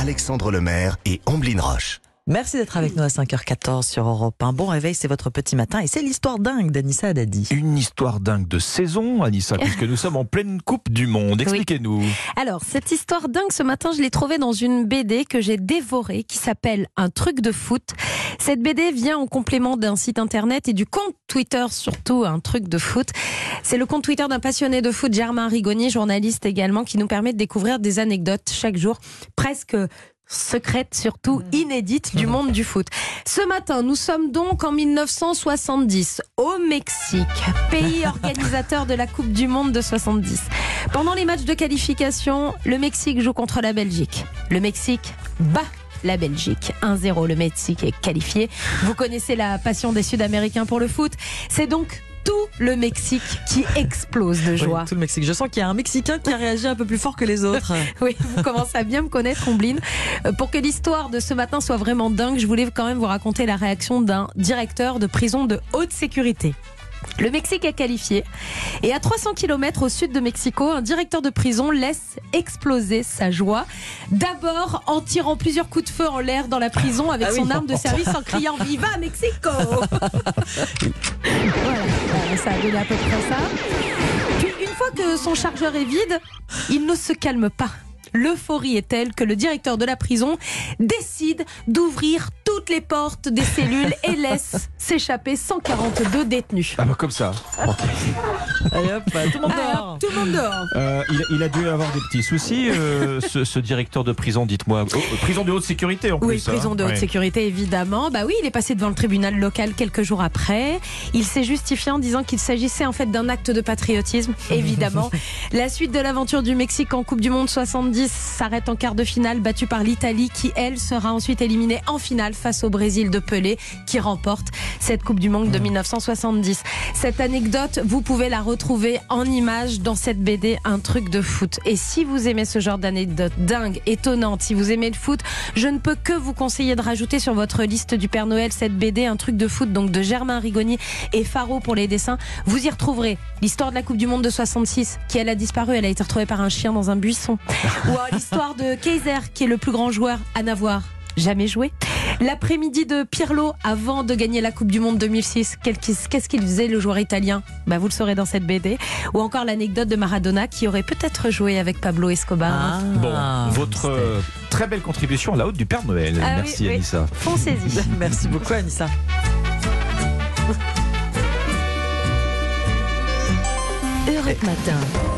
Alexandre Lemaire et Amblin Roche. Merci d'être avec nous à 5h14 sur Europe 1. Bon réveil, c'est votre petit matin et c'est l'histoire dingue d'Anissa Haddadi. Une histoire dingue de saison, Anissa, puisque nous sommes en pleine Coupe du Monde. Expliquez-nous. Alors, cette histoire dingue, ce matin, je l'ai trouvée dans une BD que j'ai dévorée qui s'appelle Un truc de foot. Cette BD vient en complément d'un site internet et du compte Twitter, surtout Un truc de foot. C'est le compte Twitter d'un passionné de foot, Germain Rigoni, journaliste également, qui nous permet de découvrir des anecdotes chaque jour, presque secrète, surtout inédite du monde du foot. Ce matin, nous sommes donc en 1970 au Mexique, pays organisateur de la Coupe du Monde de 70. Pendant les matchs de qualification, le Mexique joue contre la Belgique. Le Mexique bat la Belgique. 1-0, le Mexique est qualifié. Vous connaissez la passion des Sud-Américains pour le foot. C'est donc tout le Mexique qui explose de joie. Oui, tout le Mexique. Je sens qu'il y a un Mexicain qui a réagi un peu plus fort que les autres. oui, vous commencez à bien me connaître, Ombline. Euh, Pour que l'histoire de ce matin soit vraiment dingue, je voulais quand même vous raconter la réaction d'un directeur de prison de haute sécurité. Le Mexique est qualifié et à 300 km au sud de Mexico, un directeur de prison laisse exploser sa joie. D'abord en tirant plusieurs coups de feu en l'air dans la prison avec Ah oui. son arme de service en criant Viva Mexico une fois que son chargeur est vide, il ne se calme pas. L'euphorie est telle que le directeur de la prison décide d'ouvrir toutes les portes des cellules et laisse s'échapper 142 détenus. Ah bah comme ça. Allez hop, tout le monde Ah, dehors. tout le monde dehors. Euh, il, il a dû avoir des petits soucis, euh, ce, ce directeur de prison, dites-moi. Oh, euh, prison de haute sécurité en Oui, plus. hein. prison de haute Ouais. sécurité, évidemment. Bah oui, il est passé devant le tribunal local quelques jours après. Il s'est justifié en disant qu'il s'agissait en fait d'un acte de patriotisme, évidemment. La suite de l'aventure du Mexique en Coupe du Monde 70 s'arrête en quart de finale, battue par l'Italie, qui elle sera ensuite éliminée en finale face au Brésil de Pelé, qui remporte cette Coupe du Monde de 1970. Cette anecdote, vous pouvez la retrouver en image dans cette BD, un truc de foot. Et si vous aimez ce genre d'anecdote dingue, étonnante, si vous aimez le foot, je ne peux que vous conseiller de rajouter sur votre liste du Père Noël cette BD, un truc de foot, donc de Germain Rigoni et Faro pour les dessins. Vous y retrouverez l'histoire de la Coupe du Monde de 66, qui elle a disparu, elle a été retrouvée par un chien dans un buisson. Ou alors l'histoire de Kaiser, qui est le plus grand joueur à n'avoir jamais joué. L'après-midi de Pirlo avant de gagner la Coupe du Monde 2006. Quel- Qu'est-ce qu'il faisait le joueur italien? Bah, Vous le saurez dans cette BD. Ou encore l'anecdote de Maradona qui aurait peut-être joué avec Pablo Escobar. Ah, Bon, votre euh, très belle contribution à la haute du Père Noël. Ah Merci oui. Anissa. Foncez-y. Merci beaucoup, Anissa. Europe Matin.